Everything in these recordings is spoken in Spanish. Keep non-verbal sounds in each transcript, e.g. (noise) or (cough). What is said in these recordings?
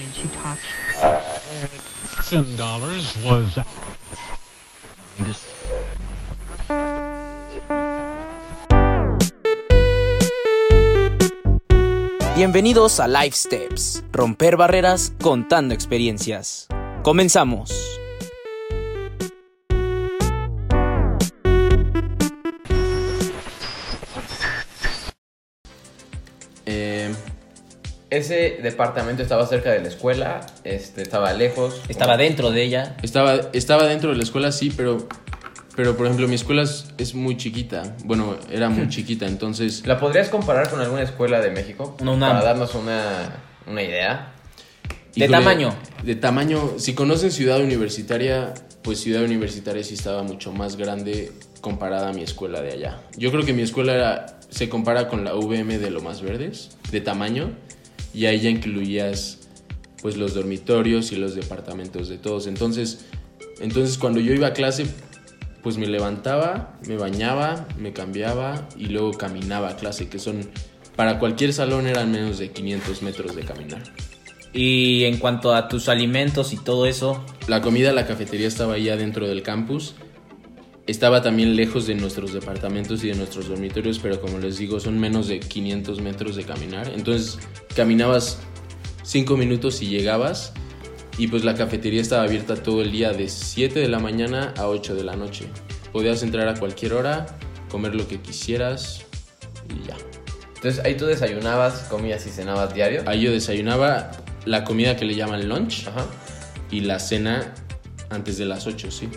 and she talks. Ten dollars was Bienvenidos a Life Steps, romper barreras contando experiencias. Comenzamos. Ese departamento estaba cerca de la escuela, este, estaba lejos. Estaba dentro de ella. Estaba, estaba dentro de la escuela, sí, pero, pero por ejemplo mi escuela es, es muy chiquita. Bueno, era muy (laughs) chiquita, entonces... ¿La podrías comparar con alguna escuela de México? Una UNAM. Para darnos una, una idea. ¿De híjole, tamaño? De tamaño. Si conocen Ciudad Universitaria, pues Ciudad Universitaria sí estaba mucho más grande comparada a mi escuela de allá. Yo creo que mi escuela era- se compara con la VM de Lomas Verdes, de tamaño, y ahí ya incluías pues los dormitorios y los departamentos de todos. Entonces, entonces cuando yo iba a clase, pues me levantaba, me bañaba, me cambiaba y luego caminaba a clase, que son, para cualquier salón eran menos de 500 metros de caminar. Y en cuanto a tus alimentos y todo eso, La comida, la cafetería estaba ahí adentro del campus. Estaba también lejos de nuestros departamentos y de nuestros dormitorios, pero como les digo, son menos de 500 metros de caminar. Entonces caminabas 5 minutos y llegabas. Y pues la cafetería estaba abierta todo el día de 7 de la mañana a 8 de la noche. Podías entrar a cualquier hora, comer lo que quisieras y ya. Entonces ahí tú desayunabas, comías y cenabas diario. Ahí yo desayunaba la comida que le llaman lunch Ajá. y la cena antes de las 8, sí.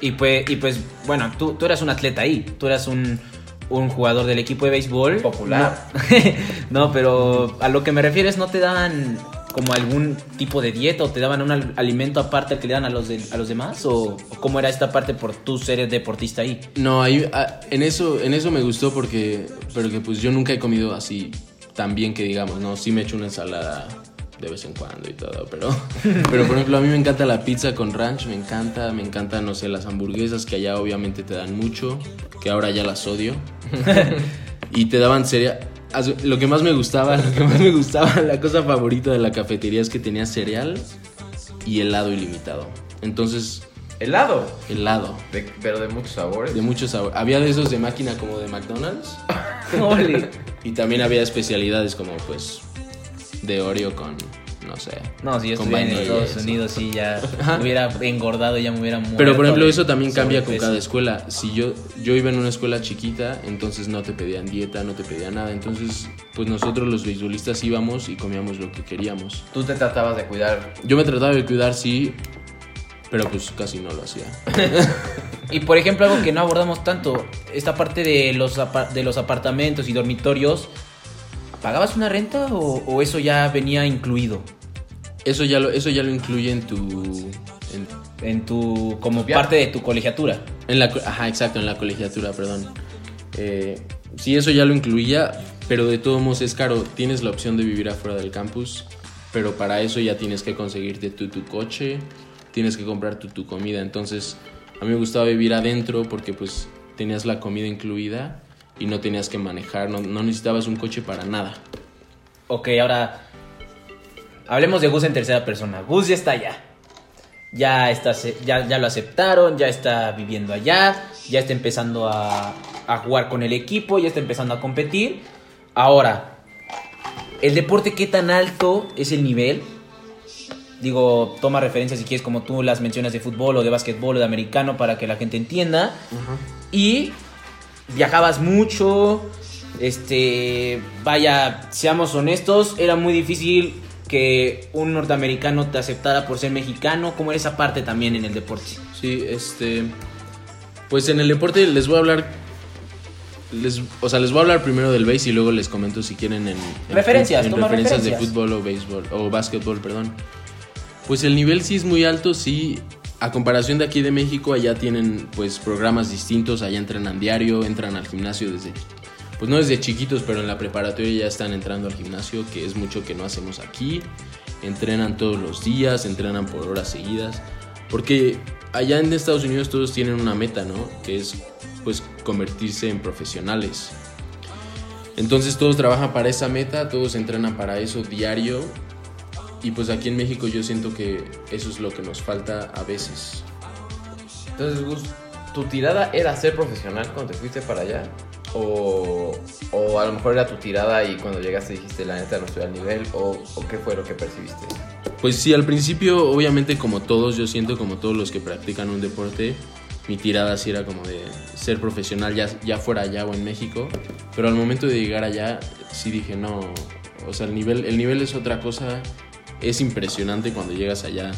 Y pues, y pues bueno, tú, tú eras un atleta ahí, tú eras un, un jugador del equipo de béisbol. Popular. No, (laughs) no, pero a lo que me refieres, ¿no te daban como algún tipo de dieta o te daban un al- alimento aparte al que le dan a los, de- a los demás? ¿O, o cómo era esta parte por tú ser deportista ahí? No, ahí, ah, en, eso, en eso me gustó porque, porque pues yo nunca he comido así tan bien que digamos, ¿no? Sí me echo una ensalada de vez en cuando y todo, pero, (laughs) pero por ejemplo a mí me encanta la pizza con ranch, me encanta, me encantan, no sé, las hamburguesas que allá obviamente te dan mucho, que ahora ya las odio. (laughs) y te daban cereal. Lo que más me gustaba, lo que más me gustaba, (laughs) la cosa favorita de la cafetería es que tenía cereal y helado ilimitado. Entonces, Helado. helado. De- pero de muchos sabores. De muchos sabores. Había de esos de máquina como de McDonald's. Y también había especialidades como pues de Oreo con, no sé. No, si yo estuviera en Estados. Unidos, sí, ya me (laughs) hubiera engordado, ya me hubiera muerto. Pero por ejemplo eso también cambia con cada escuela. Si yo, yo iba en una escuela chiquita, entonces no te pedían dieta, no te pedían nada. Entonces pues nosotros los beisbolistas íbamos y comíamos lo que queríamos. Tú te tratabas de cuidar. Yo me trataba de cuidar, sí, pero pues casi no lo hacía. (laughs) Y por ejemplo, algo que no abordamos tanto, esta parte de los, de los apartamentos y dormitorios, ¿pagabas una renta o, o eso ya venía incluido Eso ya lo, eso ya lo incluye en tu... en- en tu como parte de tu colegiatura? En la, ajá, exacto, en la colegiatura, perdón. Eh, sí, eso ya lo incluía, pero de todos modos es caro. Tienes la opción de vivir afuera del campus, pero para eso ya tienes que conseguirte tú tu coche, tienes que comprar tú tu comida. Entonces, a mí me gustaba vivir adentro porque pues tenías la comida incluida y no tenías que manejar, no, no necesitabas un coche para nada. Ok, ahora hablemos de Gus en tercera persona. Gus ya está allá. Ya, está, ya, ya lo aceptaron, ya está viviendo allá, ya está empezando a, a jugar con el equipo, ya está empezando a competir. Ahora, ¿el deporte qué tan alto es el nivel? Digo, toma referencias si quieres como tú las mencionas de fútbol o de básquetbol o de americano para que la gente entienda. Y viajabas mucho, este, vaya, seamos honestos, era muy difícil que un norteamericano te aceptara por ser mexicano, como era esa parte también en el deporte. Sí, este. Pues en el deporte les voy a hablar. Les, o sea, les voy a hablar primero del base y luego les comento si quieren en, en Referencias, en toma referencias de referencias. fútbol o béisbol o básquetbol, perdón. Pues el nivel sí es muy alto, sí. A comparación de aquí de México, allá tienen pues programas distintos, allá entrenan diario, entran al gimnasio desde pues no desde chiquitos, pero en la preparatoria ya están entrando al gimnasio, que es mucho que no hacemos aquí. Entrenan todos los días, entrenan por horas seguidas. Porque allá en Estados Unidos todos tienen una meta, ¿no? Que es pues convertirse en profesionales. Entonces todos trabajan para esa meta, todos entrenan para eso diario. Y pues aquí en México yo siento que eso es lo que nos falta a veces. Entonces, Gus, ¿tu tirada era ser profesional cuando te fuiste para allá? O, o a lo mejor era tu tirada y cuando llegaste dijiste, la neta no estoy al nivel, o, o qué fue lo que percibiste. Pues sí, al principio, obviamente, como todos, yo siento como todos los que practican un deporte, mi tirada sí era como de ser profesional, ya, ya fuera allá o en México. Pero al momento de llegar allá, sí dije, no, o sea, el nivel, el nivel es otra cosa, es impresionante cuando llegas allá.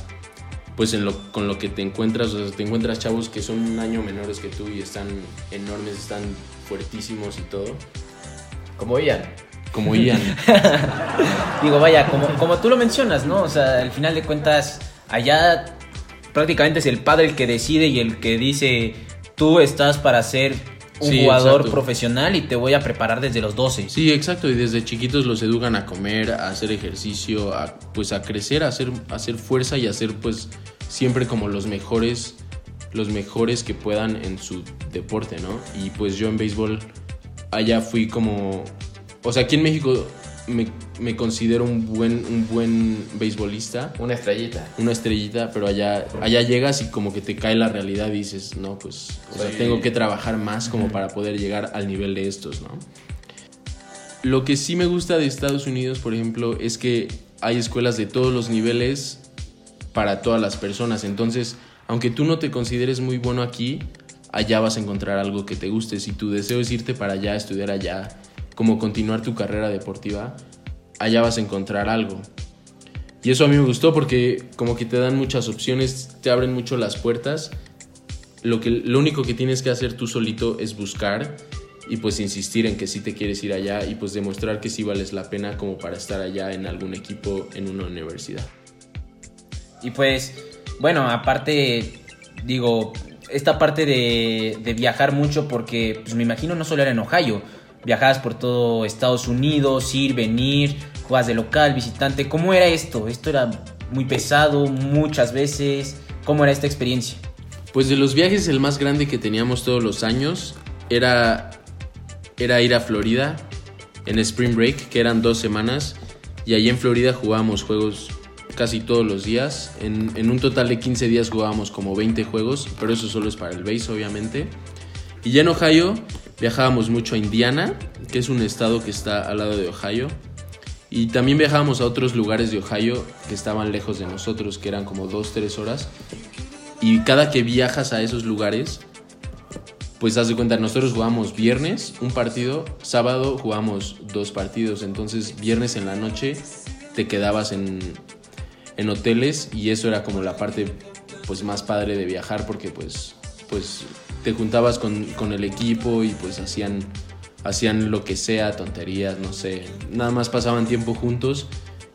Pues en lo, con lo que te encuentras, o sea, te encuentras chavos que son un año menores que tú y están enormes, están fuertísimos y todo. Como Ian. Como Ian. (laughs) Digo, vaya, como, como tú lo mencionas, ¿no? O sea, al final de cuentas, allá prácticamente es el padre el que decide y el que dice, tú estás para ser un Sí, jugador exacto. profesional y te voy a preparar desde los 12. Sí, exacto, y desde chiquitos los educan a comer, a hacer ejercicio, a, pues a crecer, a hacer, a hacer fuerza y a ser pues siempre como los mejores, los mejores que puedan en su deporte, ¿no? Y pues yo en béisbol allá fui como, o sea, aquí en México me, me considero un buen, un buen beisbolista, Una estrellita. una estrellita, pero allá, allá llegas y como que te cae la realidad y dices, no, pues o sea, tengo que trabajar más como para poder llegar al nivel de estos, ¿no? Lo que sí me gusta de Estados Unidos, por ejemplo, es que hay escuelas de todos los niveles para todas las personas. Entonces, aunque tú no te consideres muy bueno aquí, allá vas a encontrar algo que te guste. Si tu deseo es irte para allá, estudiar allá, como continuar tu carrera deportiva, allá vas a encontrar algo. Y eso a mí me gustó porque como que te dan muchas opciones, te abren mucho las puertas. Lo, que, lo único que tienes que hacer tú solito es buscar y pues insistir en que sí te quieres ir allá y pues demostrar que sí vales la pena como para estar allá en algún equipo en una universidad. Y pues, bueno, aparte, digo, esta parte de, de viajar mucho, porque pues me imagino no solo era en Ohio, viajabas por todo Estados Unidos, ir, venir, jugabas de local, visitante. ¿Cómo era esto? ¿Esto era muy pesado muchas veces? ¿Cómo era esta experiencia? Pues de los viajes el más grande que teníamos todos los años era, era ir a Florida en Spring Break, que eran dos semanas, y allí en Florida jugábamos juegos casi todos los días. En, en un total de 15 días jugábamos como 20 juegos, pero eso solo es para el base, obviamente. Y ya en Ohio viajábamos mucho a Indiana, que es un estado que está al lado de Ohio. Y también viajábamos a otros lugares de Ohio que estaban lejos de nosotros, que eran como 2-3 horas. Y cada que viajas a esos lugares, pues haz de cuenta, nosotros jugamos viernes un partido, sábado jugamos dos partidos. Entonces, viernes en la noche te quedabas en, en hoteles y eso era como la parte pues más padre de viajar porque pues, pues te juntabas con, con el equipo y pues hacían, hacían lo que sea, tonterías, no sé. Nada más pasaban tiempo juntos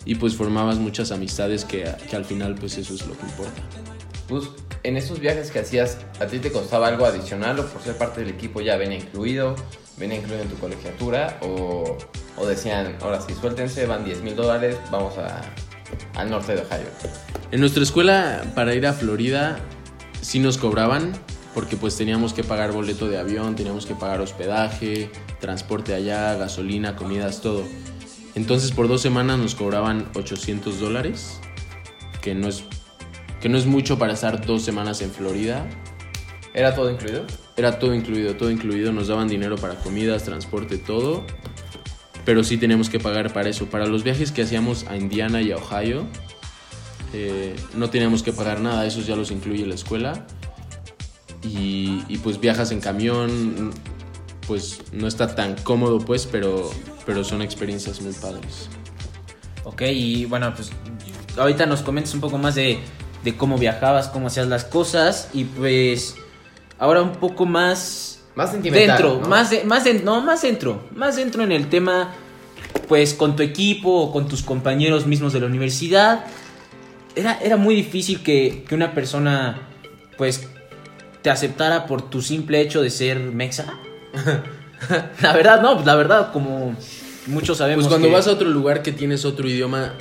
y pues formabas muchas amistades que, que al final pues eso es lo que importa. Pues, en esos viajes que hacías, ¿a ti te costaba algo adicional o por ser parte del equipo ya venía incluido? ¿Venía incluido en tu colegiatura? ¿O, o decían, ahora sí, suéltense, van 10 mil dólares, vamos a, al norte de Ohio? En nuestra escuela, para ir a Florida, sí nos cobraban, porque pues teníamos que pagar boleto de avión, teníamos que pagar hospedaje, transporte allá, gasolina, comidas, todo. Entonces por dos semanas nos cobraban 800 dólares, que no es, que no es mucho para estar dos semanas en Florida. ¿Era todo incluido? Era todo incluido, todo incluido, nos daban dinero para comidas, transporte, todo. Pero sí teníamos que pagar para eso. Para los viajes que hacíamos a Indiana y a Ohio, eh, no teníamos que pagar nada, esos ya los incluye la escuela. Y, y, pues viajas en camión, pues no está tan cómodo pues, pero, pero son experiencias muy padres. Ok, y bueno, pues ahorita nos comentas un poco más de, de cómo viajabas, cómo hacías las cosas y pues ahora un poco más Más sentimental. dentro, ¿no? más de, más de- no, más dentro, más dentro en el tema pues con tu equipo o con tus compañeros mismos de la universidad. Era, era muy difícil que, que una persona pues te aceptara por tu simple hecho de ser mexa. (laughs) la verdad, no, pues la verdad, como muchos sabemos. Pues cuando que- vas a otro lugar que tienes otro idioma,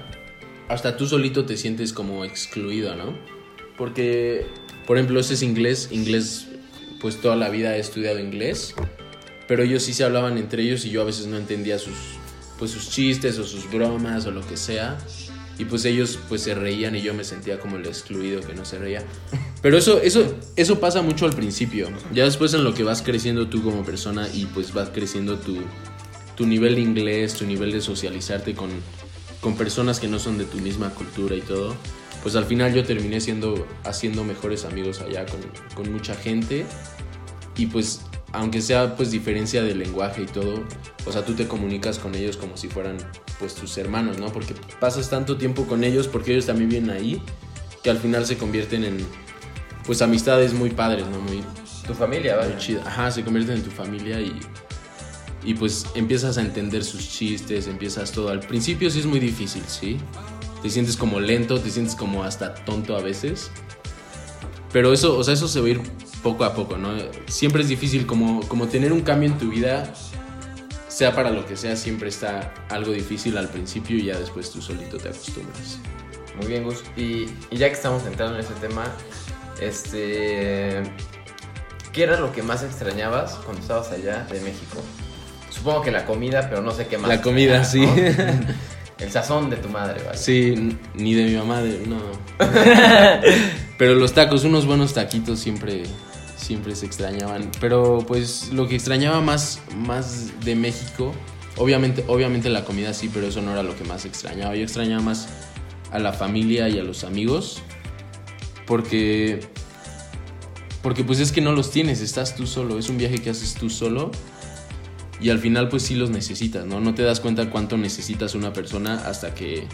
hasta tú solito te sientes como excluido, ¿no? Porque, por ejemplo, ese es inglés, inglés, pues toda la vida he estudiado inglés, pero ellos sí se hablaban entre ellos y yo a veces no entendía sus, pues sus chistes o sus bromas o lo que sea. Y pues ellos pues se reían y yo me sentía como el excluido que no se reía. Pero eso, eso, eso pasa mucho al principio. Ya después en lo que vas creciendo tú como persona y pues vas creciendo tu, tu nivel de inglés, tu nivel de socializarte con, con personas que no son de tu misma cultura y todo. Pues al final yo terminé siendo, haciendo mejores amigos allá con, con mucha gente. Y pues aunque sea pues diferencia de lenguaje y todo, o sea, tú te comunicas con ellos como si fueran pues tus hermanos, ¿no? Porque pasas tanto tiempo con ellos porque ellos también vienen ahí, que al final se convierten en pues amistades muy padres, ¿no? Muy, Tu familia, muy ¿vale? chidas. Ajá, se convierten en tu familia y y pues empiezas a entender sus chistes, empiezas todo. Al principio sí es muy difícil, ¿sí? Te sientes como lento, te sientes como hasta tonto a veces. Pero eso, o sea, eso se va a ir poco a poco, ¿no? Siempre es difícil como, como tener un cambio en tu vida, sea para lo que sea, siempre está algo difícil al principio y ya después tú solito te acostumbras. Muy bien, Gus. Y, y ya que estamos entrando en ese tema, este. ¿Qué era lo que más extrañabas cuando estabas allá de México? Supongo que la comida, pero no sé qué más. La comida, extrañabas, ¿no? (laughs) El sazón de tu madre, ¿vale? Sí, ni de mi mamá, no. (laughs) Pero los tacos, unos buenos taquitos siempre, siempre se extrañaban. Pero pues lo que extrañaba más, más de México, obviamente, obviamente la comida sí, pero eso no era lo que más extrañaba. Yo extrañaba más a la familia y a los amigos. Porque, porque pues es que no los tienes, estás tú solo. Es un viaje que haces tú solo. Y al final pues sí los necesitas, ¿no? No te das cuenta cuánto necesitas una persona hasta que,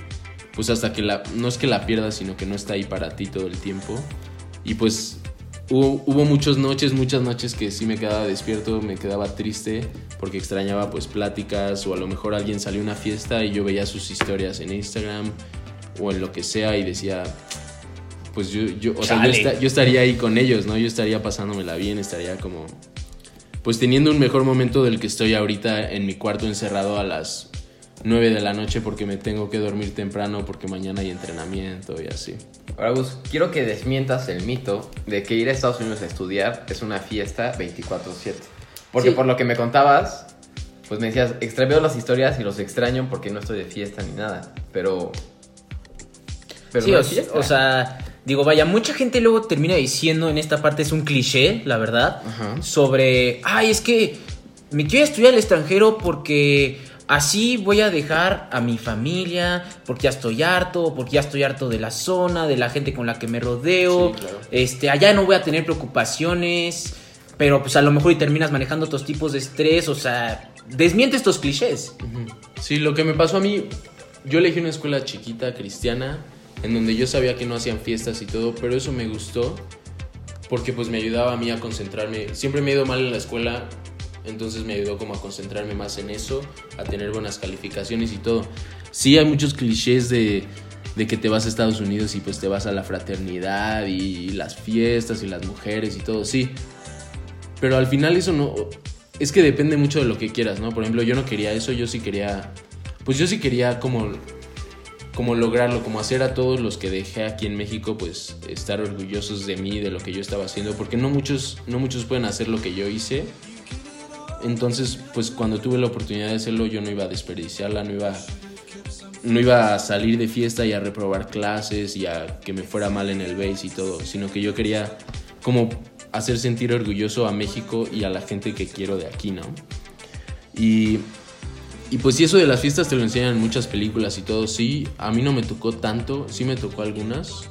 pues hasta que la, no es que la pierdas, sino que no está ahí para ti todo el tiempo. Y pues hubo, hubo muchas noches, muchas noches que sí me quedaba despierto, me quedaba triste porque extrañaba pues pláticas o a lo mejor alguien salió a una fiesta y yo veía sus historias en Instagram o en lo que sea y decía, pues yo, yo, o sea, yo, esta- yo estaría ahí con ellos, ¿no? Yo estaría pasándomela bien, estaría como, pues teniendo un mejor momento del que estoy ahorita en mi cuarto encerrado a las 9 de la noche porque me tengo que dormir temprano porque mañana hay entrenamiento y así. Ahora, Gus, quiero que desmientas el mito de que ir a Estados Unidos a estudiar es una fiesta 24-7. Porque Sí. por lo que me contabas, pues me decías, extraveo las historias y los extraño porque no estoy de fiesta ni nada. Pero. Pero sí, no o, o sea, digo, vaya, mucha gente luego termina diciendo en esta parte, es un cliché, la verdad, Ajá. sobre, ay, es que me quiero estudiar al extranjero porque así voy a dejar a mi familia, porque ya estoy harto, porque ya estoy harto de la zona, de la gente con la que me rodeo, Sí, claro. este, allá no voy a tener preocupaciones, pero pues a lo mejor y terminas manejando otros tipos de estrés, o sea, desmiente estos clichés. Sí, lo que me pasó a mí, yo elegí una escuela chiquita, cristiana, en donde yo sabía que no hacían fiestas y todo, pero eso me gustó porque pues me ayudaba a mí a concentrarme. Siempre me he ido mal en la escuela, entonces me ayudó como a concentrarme más en eso, a tener buenas calificaciones y todo. Sí hay muchos clichés de, de que te vas a Estados Unidos y pues te vas a la fraternidad y las fiestas y las mujeres y todo, sí. Pero al final eso no... Es que depende mucho de lo que quieras, ¿no? Por ejemplo, yo no quería eso, yo sí quería... Pues yo sí quería como como lograrlo, como hacer a todos los que dejé aquí en México, pues estar orgullosos de mí, de lo que yo estaba haciendo, porque no muchos, no muchos pueden hacer lo que yo hice. Entonces, pues cuando tuve la oportunidad de hacerlo, yo no iba a desperdiciarla, no iba, no iba a salir de fiesta y a reprobar clases y a que me fuera mal en el base y todo, sino que yo quería como hacer sentir orgulloso a México y a la gente que quiero de aquí, ¿no? Y y pues si eso de las fiestas te lo enseñan en muchas películas y todo, sí, a mí no me tocó tanto, sí me tocó algunas,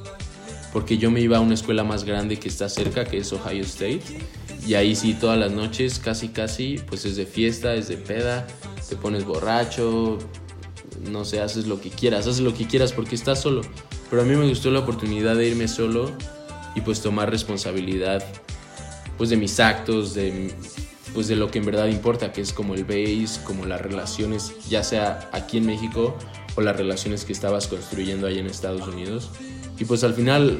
porque yo me iba a una escuela más grande que está cerca, que es Ohio State, y ahí sí todas las noches, casi casi, pues es de fiesta, es de peda, te pones borracho, no sé, haces lo que quieras, haces lo que quieras porque estás solo, pero a mí me gustó la oportunidad de irme solo y pues tomar responsabilidad pues de mis actos, de pues de lo que en verdad importa, que es como el base, como las relaciones, ya sea aquí en México o las relaciones que estabas construyendo ahí en Estados Unidos. Y pues al final,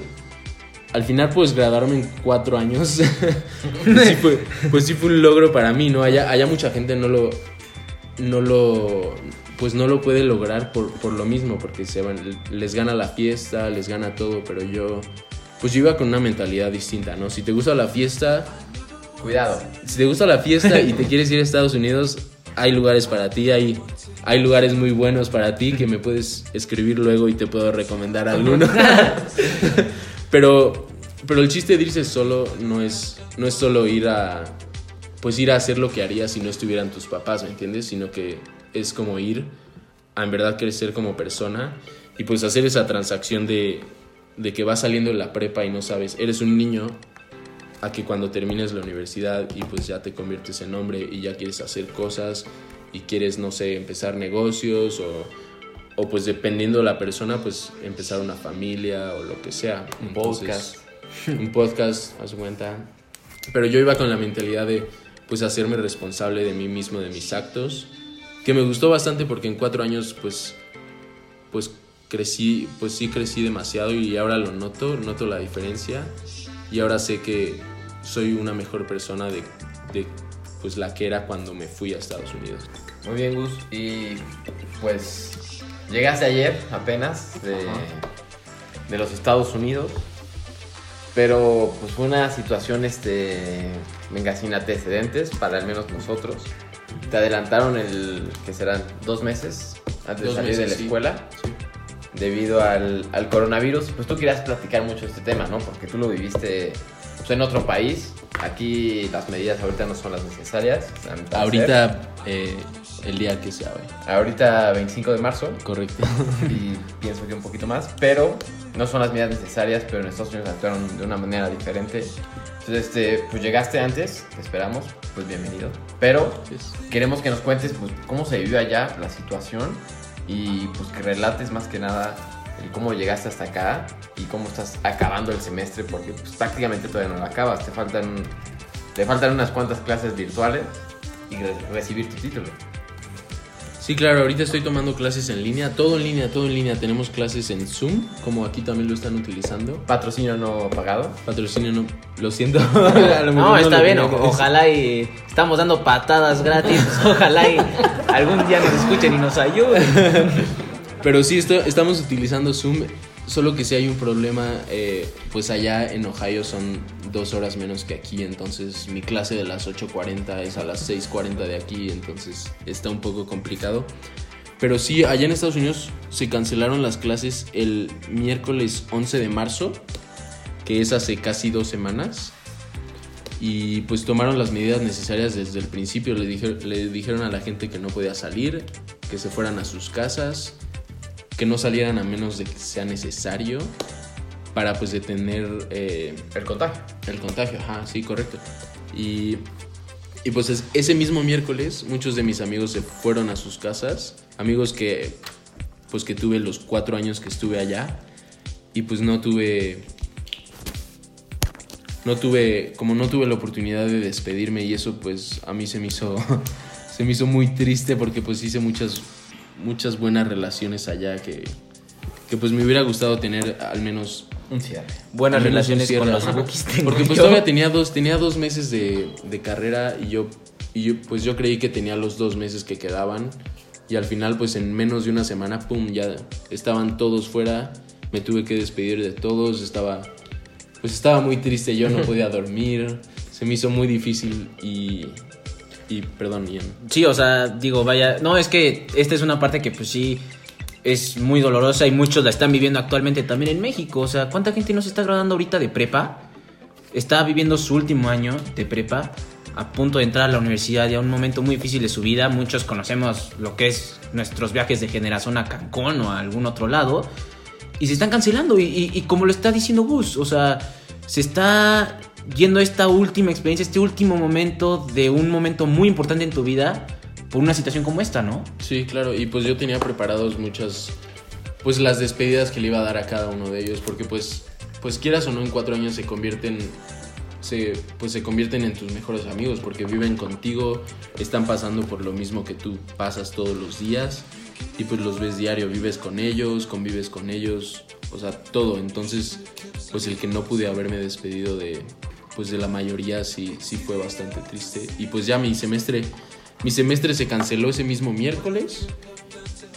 al final pues graduarme en cuatro años, (laughs) sí fue, pues sí fue un logro para mí, ¿no? Allá, allá mucha gente no lo, no lo, pues no lo puede lograr por, por lo mismo, porque se van, les gana la fiesta, les gana todo, pero yo, pues yo iba con una mentalidad distinta, ¿no? Si te gusta la fiesta, Cuidado. si te gusta la fiesta (laughs) y te quieres ir a Estados Unidos, hay lugares para ti, hay, hay lugares muy buenos para ti que me puedes escribir luego y te puedo recomendar alguno. (laughs) pero, pero el chiste de irse solo no es, no es solo ir a, pues ir a hacer lo que harías si no estuvieran tus papás, ¿me entiendes? Sino que es como ir a en verdad crecer como persona y pues hacer esa transacción de, de que vas saliendo de la prepa y no sabes, eres un niño a que cuando termines la universidad y pues ya te conviertes en hombre y ya quieres hacer cosas y quieres, no sé, empezar negocios o, o pues dependiendo de la persona, pues empezar una familia o lo que sea. Un podcast. (laughs) un podcast, a su cuenta. Pero yo iba con la mentalidad de pues hacerme responsable de mí mismo, de mis actos, que me gustó bastante porque en cuatro años pues pues crecí, pues sí crecí demasiado y ahora lo noto, noto la diferencia y ahora sé que soy una mejor persona de, de pues la que era cuando me fui a Estados Unidos. Muy bien, Gus. Y pues llegaste ayer apenas de, de los Estados Unidos. Pero pues fue una situación, este, venga, sin antecedentes para al menos nosotros. Te adelantaron el, que serán dos meses antes Dos de salir de la escuela Sí. Debido al, al coronavirus. Pues tú querías platicar mucho este tema, ¿no? Porque tú lo viviste pues, en otro país. Aquí las medidas ahorita no son las necesarias. Ahorita eh, el día que sea hoy. Ahorita 25 de marzo Correcto. (laughs) y pienso que un poquito más, pero no son las medidas necesarias, pero en Estados Unidos actuaron de una manera diferente. Entonces, este, pues llegaste antes, te esperamos, pues bienvenido. Pero queremos que nos cuentes pues, cómo se vivió allá la situación y pues que relates más que nada el cómo llegaste hasta acá y cómo estás acabando el semestre, porque pues, prácticamente todavía no lo acabas, te faltan, te faltan unas cuantas clases virtuales y re- recibir tu título. Sí, claro, ahorita estoy tomando clases en línea, todo en línea, todo en línea. Tenemos clases en Zoom, como aquí también lo están utilizando. Patrocinio no pagado. Patrocinio no, lo siento. (laughs) Lo No, está bien, o- ojalá y estamos dando patadas gratis, (laughs) ojalá y algún día nos escuchen y nos ayuden. (laughs) Pero sí, esto- estamos utilizando Zoom, solo que si hay un problema, eh, pues allá en Ohio son dos horas menos que aquí, entonces mi clase de las 8.40 es a las 6.40 de aquí, entonces está un poco complicado. Pero sí, allá en Estados Unidos se cancelaron las clases el miércoles 11 de marzo, que es hace casi dos semanas. Y pues tomaron las medidas necesarias desde el principio. Le, le dijeron a la gente que no podía salir, que se fueran a sus casas, que no salieran a menos de que sea necesario para pues detener eh, El contagio. el contagio. Ajá, sí, correcto. Y, y pues es- ese mismo miércoles muchos de mis amigos se fueron a sus casas. Amigos que pues que tuve los cuatro años que estuve allá. Y pues no tuve... No tuve, como no tuve la oportunidad de despedirme y eso pues a mí se me hizo, (laughs) se me hizo muy triste porque pues hice muchas, muchas buenas relaciones allá que, que pues me hubiera gustado tener al menos Un cierre. Buenas menos relaciones con cierre, los ajá. bookies Porque pues yo. todavía tenía dos, tenía dos meses de, de carrera y yo, y yo, pues yo creí que tenía los dos meses que quedaban. Y al final, pues en menos de una semana, pum, ya estaban todos fuera. Me tuve que despedir de todos. Estaba, pues estaba muy triste. Yo no podía (laughs) dormir. Se me hizo muy difícil y, y perdón, Ian. Sí, o sea, digo, vaya, no, es que esta es una parte que pues sí es muy dolorosa y muchos la están viviendo actualmente también en México. O sea, ¿cuánta gente no se está graduando ahorita de prepa? Está viviendo su último año de prepa, a punto de entrar a la universidad y a un momento muy difícil de su vida. Muchos conocemos lo que es nuestros viajes de generación a Cancún o a algún otro lado. Y se están cancelando. Y, y- y como lo está diciendo Gus, o sea, se está yendo esta última experiencia, este último momento de un momento muy importante en tu vida por una situación como esta, ¿no? Sí, claro, y pues yo tenía preparados muchas, pues las despedidas que le iba a dar a cada uno de ellos, porque pues, pues quieras o no, en cuatro años se convierten, se, pues se convierten en tus mejores amigos, porque viven contigo, están pasando por lo mismo que tú pasas todos los días, y pues los ves diario, vives con ellos, convives con ellos, o sea, todo, entonces, pues el que no pude haberme despedido de, pues de la mayoría sí, sí fue bastante triste, y pues ya mi semestre... Mi semestre se canceló ese mismo miércoles.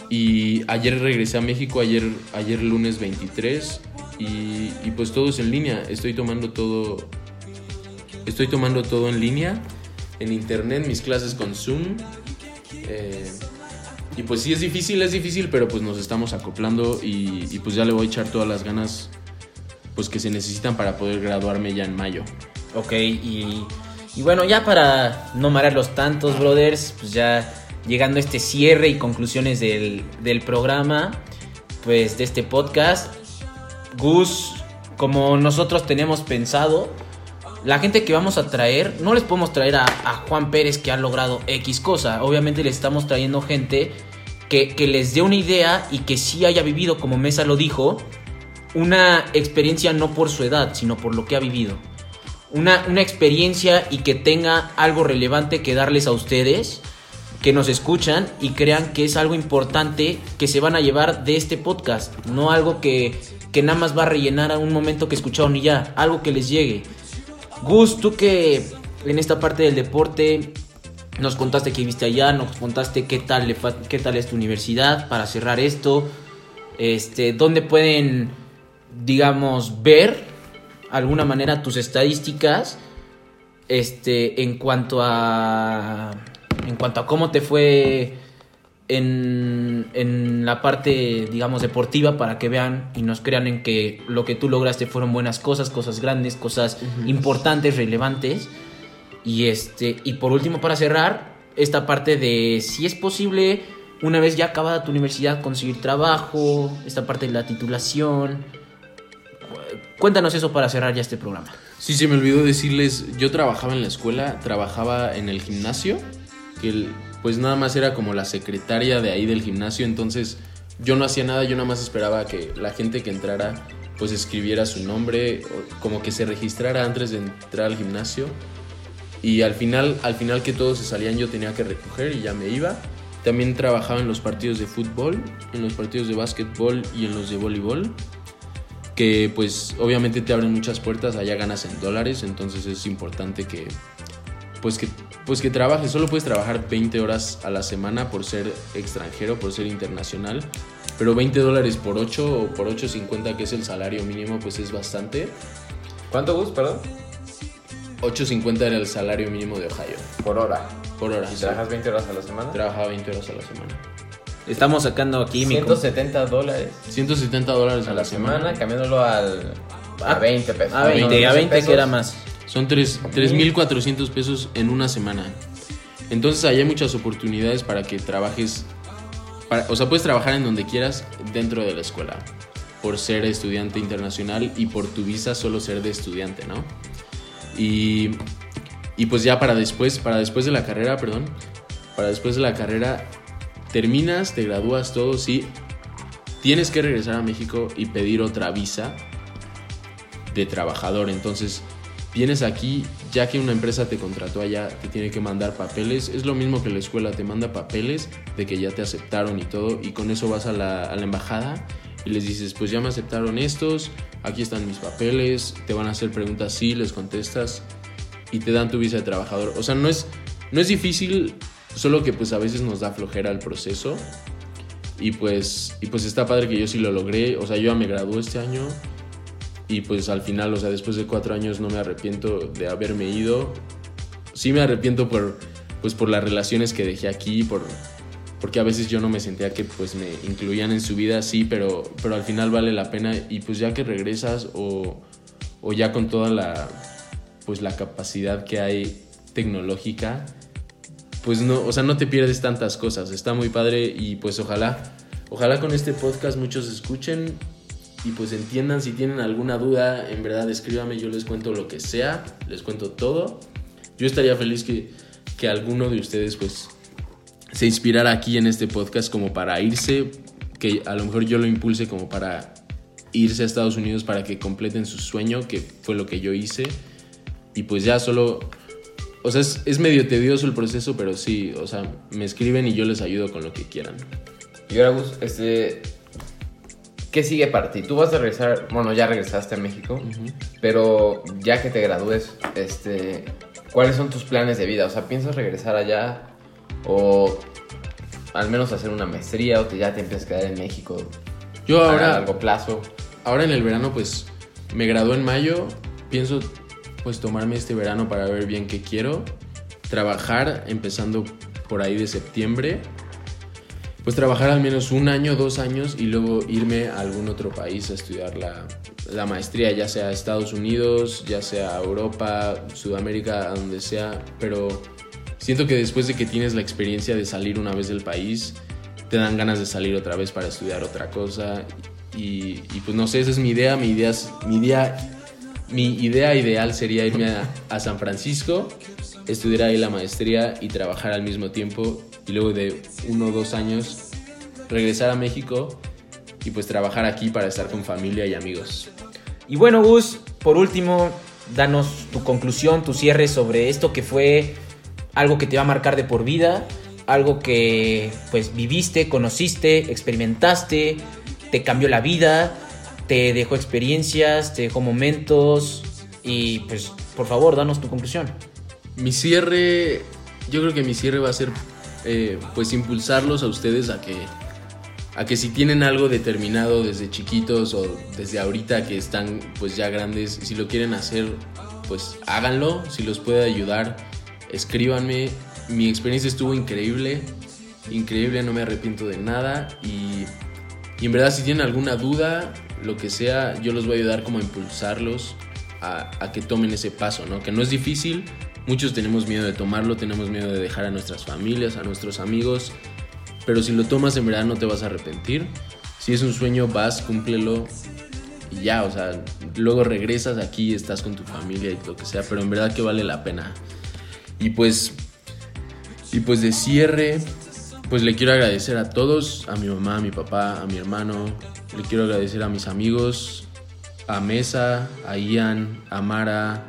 Y ayer regresé a México, ayer, ayer lunes 23 y, pues todo es en línea. Estoy tomando todo, estoy tomando todo en línea, en internet, mis clases con Zoom. Eh, y pues sí es difícil, es difícil, pero pues nos estamos acoplando y pues ya le voy a echar todas las ganas pues que se necesitan para poder graduarme ya en mayo. Ok, y, y bueno, ya para no marearlos tantos, brothers, pues ya llegando a este cierre y conclusiones del, del programa, pues de este podcast, Gus, como nosotros teníamos pensado, la gente que vamos a traer, no les podemos traer a, Juan Pérez que ha logrado X cosa, obviamente le estamos trayendo gente que, que les dé una idea y que sí haya vivido, como Mesa lo dijo, una experiencia no por su edad, sino por lo que ha vivido. Una, una experiencia y que tenga algo relevante que darles a ustedes, que nos escuchan y crean que es algo importante que se van a llevar de este podcast. No algo que, que nada más va a rellenar a un momento que escucharon y ya, algo que les llegue. Gus, tú que en esta parte del deporte nos contaste que viste allá, nos contaste qué tal, qué tal es tu universidad para cerrar esto, este, dónde pueden, digamos, ver alguna manera tus estadísticas, este, en cuanto a, en cuanto a cómo te fue en, en la parte, digamos, deportiva para que vean y nos crean en que lo que tú lograste fueron buenas cosas, cosas grandes, cosas importantes, relevantes. Y este, y por último, para cerrar, esta parte de si es posible, una vez ya acabada tu universidad, conseguir trabajo, esta parte de la titulación. Cu- Cuéntanos eso para cerrar ya este programa. Sí, se me olvidó decirles, yo trabajaba en la escuela, trabajaba en el gimnasio, que pues nada más era como la secretaria de ahí del gimnasio, entonces yo no hacía nada, yo nada más esperaba que la gente que entrara pues escribiera su nombre, como que se registrara antes de entrar al gimnasio. Y al final, al final que todos se salían yo tenía que recoger y ya me iba. También trabajaba en los partidos de fútbol, en los partidos de básquetbol y en los de voleibol que pues obviamente te abren muchas puertas, allá ganas en dólares, entonces es importante que pues que pues que trabajes, solo puedes trabajar 20 horas a la semana por ser extranjero, por ser internacional, pero 20 dólares por 8 o por 8.50 que es el salario mínimo pues es bastante. ¿Cuánto Gus, perdón? 8.50 era el salario mínimo de Ohio Por hora. por hora. ¿Y sí. trabajas 20 horas a la semana? Trabajaba 20 horas a la semana. Estamos sacando aquí mi... 170 dólares 170 dólares a la semana, cambiándolo al, a 20 pesos. A 20, a 12 20 que era más. Son tres- 3.400 pesos en una semana. Entonces ahí hay muchas oportunidades para que trabajes, para- o sea, puedes trabajar en donde quieras dentro de la escuela, por ser estudiante internacional y por tu visa solo ser de estudiante, ¿no? Y, y pues ya para después, para después de la carrera, perdón, para después de la carrera, terminas, te gradúas todo, sí, tienes que regresar a México y pedir otra visa de trabajador. Entonces, vienes aquí, ya que una empresa te contrató allá, te tiene que mandar papeles. Es lo mismo que la escuela, te manda papeles de que ya te aceptaron y todo. Y con eso vas a la, a la embajada y les dices, pues ya me aceptaron estos, aquí están mis papeles, te van a hacer preguntas, sí, les contestas y te dan tu visa de trabajador. O sea, no es, no es difícil, solo que pues a veces nos da flojera el proceso. Y pues, y pues está padre que yo sí lo logré. O sea, yo ya me gradué este año. Y pues al final, o sea, después de cuatro años no me arrepiento de haberme ido. Sí me arrepiento por, pues por las relaciones que dejé aquí, por, porque a veces yo no me sentía que pues me incluían en su vida, sí, pero, pero al final vale la pena. Y pues ya que regresas o, o ya con toda la, pues la capacidad que hay tecnológica, pues no, o sea, no te pierdes tantas cosas. Está muy padre y pues ojalá, ojalá con este podcast muchos escuchen y pues entiendan si tienen alguna duda, en verdad escríbame, yo les cuento lo que sea, les cuento todo. Yo estaría feliz que, que alguno de ustedes pues se inspirara aquí en este podcast como para irse, que a lo mejor yo lo impulse como para irse a Estados Unidos para que completen su sueño, que fue lo que yo hice. Y pues ya solo, o sea, es, es medio tedioso el proceso, pero sí, o sea, me escriben y yo les ayudo con lo que quieran. Y ahora, Gus, este, ¿qué sigue para ti? Tú vas a regresar, bueno, ya regresaste a México, pero ya que te gradúes, este, ¿cuáles son tus planes de vida? O sea, ¿piensas regresar allá o al menos hacer una maestría o te, ya te empiezas a quedar en México Yo a ahora, largo plazo? ahora en el verano pues me gradué en mayo, pienso pues tomarme este verano para ver bien qué quiero, trabajar empezando por ahí de septiembre, pues trabajar al menos un año, dos años y luego irme a algún otro país a estudiar la, la maestría, ya sea a Estados Unidos, ya sea a Europa, Sudamérica, a donde sea, pero siento que después de que tienes la experiencia de salir una vez del país, te dan ganas de salir otra vez para estudiar otra cosa. Y, y pues no sé, esa es mi idea, mi idea, mi idea, mi idea ideal sería irme a, San Francisco, estudiar ahí la maestría y trabajar al mismo tiempo y luego de uno o dos años regresar a México y pues trabajar aquí para estar con familia y amigos. Y bueno, Gus, por último, danos tu conclusión, tu cierre sobre esto que fue algo que te va a marcar de por vida, algo que pues viviste, conociste, experimentaste, te cambió la vida, te dejó experiencias, te dejó momentos y pues por favor, danos tu conclusión. Mi cierre, yo creo que mi cierre va a ser eh, pues impulsarlos a ustedes a que a que si tienen algo determinado desde chiquitos o desde ahorita que están pues ya grandes, si lo quieren hacer, pues háganlo, si los puede ayudar, escríbanme. Mi experiencia estuvo increíble, increíble, no me arrepiento de nada y, y en verdad si tienen alguna duda, lo que sea, yo los voy a ayudar como a impulsarlos a, que tomen ese paso, ¿no? Que no es difícil, muchos tenemos miedo de tomarlo, tenemos miedo de dejar a nuestras familias, a nuestros amigos, pero si lo tomas en verdad no te vas a arrepentir. Si es un sueño, vas, cúmplelo y ya, o sea, luego regresas aquí, estás con tu familia y lo que sea, pero en verdad que vale la pena. Y pues, y pues de cierre, pues le quiero agradecer a todos, a mi mamá, a mi papá, a mi hermano, le quiero agradecer a mis amigos, a Mesa, a Ian, a Mara,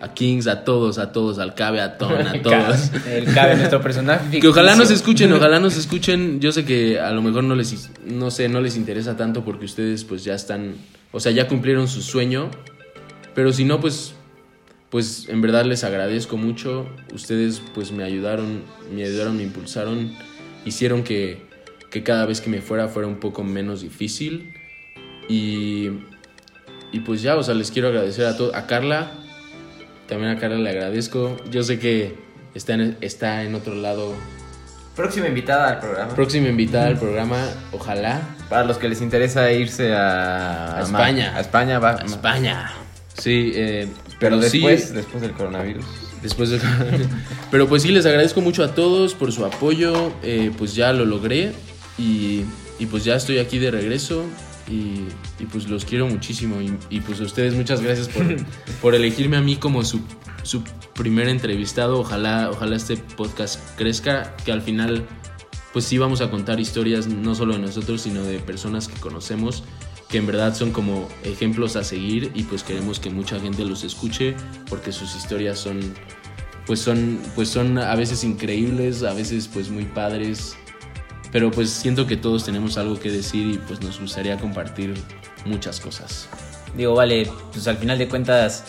a Kings, a todos, a todos, al Cabe, a Ton, a (laughs) todos. El cabe (laughs) nuestro personaje. Que ojalá nos escuchen, (laughs) ojalá nos escuchen. Yo sé que a lo mejor no les, no sé, no les interesa tanto porque ustedes pues ya están, o sea, ya cumplieron su sueño. Pero si no, pues, pues en verdad les agradezco mucho. Ustedes pues me ayudaron, me ayudaron, me impulsaron, hicieron que, que cada vez que me fuera fuera un poco menos difícil. Y, y pues ya, o sea, les quiero agradecer a todos, a Carla, también a Carla le agradezco. Yo sé que está en, está en otro lado Próxima invitada al programa. Próxima invitada al programa, ojalá. Para los que les interesa irse a, A España. A España va. A España. Sí, eh, Pero sí, después, después del coronavirus. Después de... (laughs) Pero pues sí, les agradezco mucho a todos por su apoyo. eh, pues ya lo logré y, y pues ya estoy aquí de regreso. Y, y pues los quiero muchísimo. Y, y, pues a ustedes muchas gracias por, (laughs) por elegirme a mí como su, su primer entrevistado. Ojalá, ojalá este podcast crezca, que al final pues sí vamos a contar historias no solo de nosotros, sino de personas que conocemos, que en verdad son como ejemplos a seguir y pues queremos que mucha gente los escuche porque sus historias son pues son pues son a veces increíbles, a veces pues muy padres, pero pues siento que todos tenemos algo que decir y pues nos gustaría compartir muchas cosas. Digo, vale, pues al final de cuentas,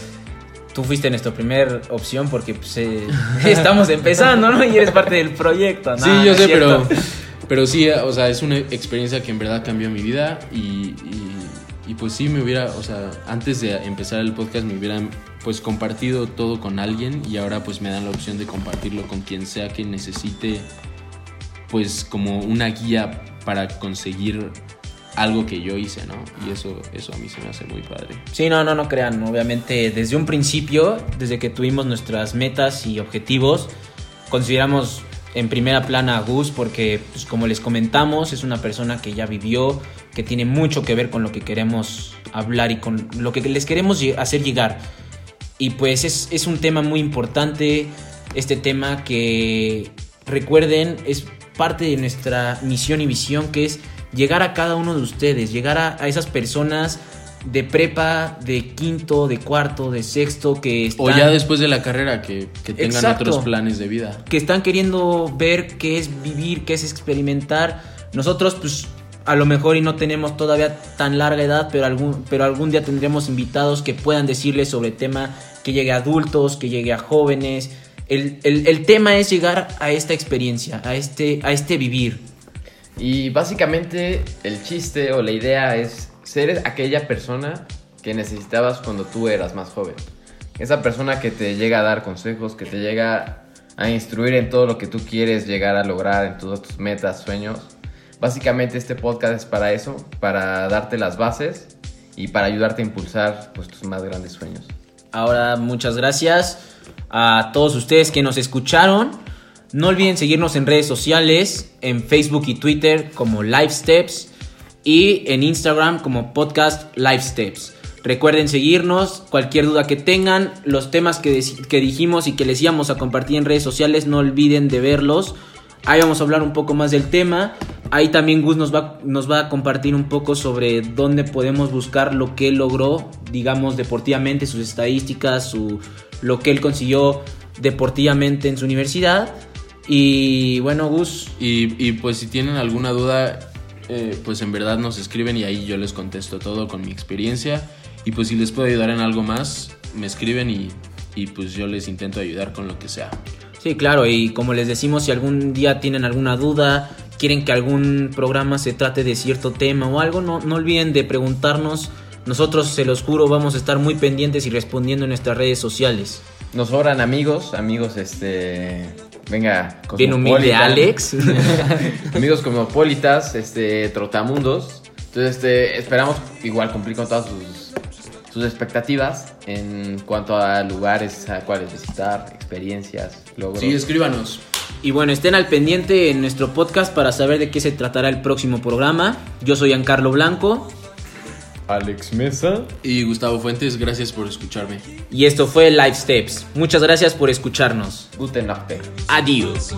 tú fuiste nuestra primera opción porque pues, eh, (laughs) estamos empezando, ¿no? Y eres parte del proyecto, ¿no? sí, No yo es sé, pero, pero sí, o sea, es una experiencia que en verdad cambió mi vida y, y, y pues sí me hubiera, o sea, antes de empezar el podcast me hubieran pues compartido todo con alguien y ahora pues me dan la opción de compartirlo con quien sea que necesite pues como una guía para conseguir algo que yo hice, ¿no? Y eso, eso a mí se me hace muy padre. Sí, no, no, no crean. Obviamente, desde un principio, desde que tuvimos nuestras metas y objetivos, consideramos en primera plana a Gus porque, pues, como les comentamos, es una persona que ya vivió, que tiene mucho que ver con lo que queremos hablar y con lo que les queremos hacer llegar. Y pues es, es un tema muy importante, este tema que, recuerden, es parte de nuestra misión y visión, que es llegar a cada uno de ustedes, llegar a esas personas de prepa, de quinto, de cuarto, de sexto, que están, O ya después de la carrera, que, que tengan Exacto. otros planes de vida. que están queriendo ver qué es vivir, qué es experimentar. Nosotros, pues, a lo mejor y no tenemos todavía tan larga edad, pero algún, pero algún día tendremos invitados que puedan decirles sobre el tema que llegue a adultos, que llegue a jóvenes. El, el- el tema es llegar a esta experiencia, a este, a este vivir. Y básicamente el chiste o la idea es ser aquella persona que necesitabas cuando tú eras más joven. Esa persona que te llega a dar consejos, que te llega a instruir en todo lo que tú quieres llegar a lograr, en todas tus metas, sueños. Básicamente este podcast es para eso, para darte las bases y para ayudarte a impulsar pues, tus más grandes sueños. Ahora, muchas gracias a todos ustedes que nos escucharon. No olviden seguirnos en redes sociales, en Facebook y Twitter como Live Steps y en Instagram como Podcast Live Steps. Recuerden seguirnos, cualquier duda que tengan, los temas que, que dijimos y que les íbamos a compartir en redes sociales, no olviden de verlos. Ahí vamos a hablar un poco más del tema. Ahí también Gus nos va, nos va a compartir un poco sobre dónde podemos buscar lo que él logró, digamos, deportivamente, sus estadísticas, su, lo que él consiguió deportivamente en su universidad. Y bueno, Gus, y, pues si tienen alguna duda, eh, pues en verdad nos escriben y ahí yo les contesto todo con mi experiencia. Y pues si les puedo ayudar en algo más, me escriben y, y pues yo les intento ayudar con lo que sea. Sí, claro, y como les decimos, si algún día tienen alguna duda, quieren que algún programa se trate de cierto tema o algo, no, no olviden de preguntarnos. Nosotros, se los juro, vamos a estar muy pendientes y respondiendo en nuestras redes sociales. Nos sobran amigos, amigos, este... Venga, Bien humilde. Alex. (laughs) amigos cosmopolitas, este, trotamundos. Entonces, este, esperamos igual cumplir con todas sus, sus expectativas en cuanto a lugares a cuales visitar, experiencias, logros. Sí, escríbanos. y bueno, estén al pendiente en nuestro podcast para saber de qué se tratará el próximo programa. Yo soy Giancarlo Blanco Alex Mesa. Y Gustavo Fuentes, gracias por escucharme. y esto fue Live Steps. Muchas gracias por escucharnos. Guten Nacht. Adiós.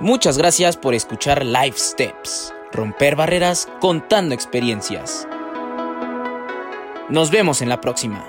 Muchas gracias por escuchar Life Steps, romper barreras contando experiencias. Nos vemos en la próxima.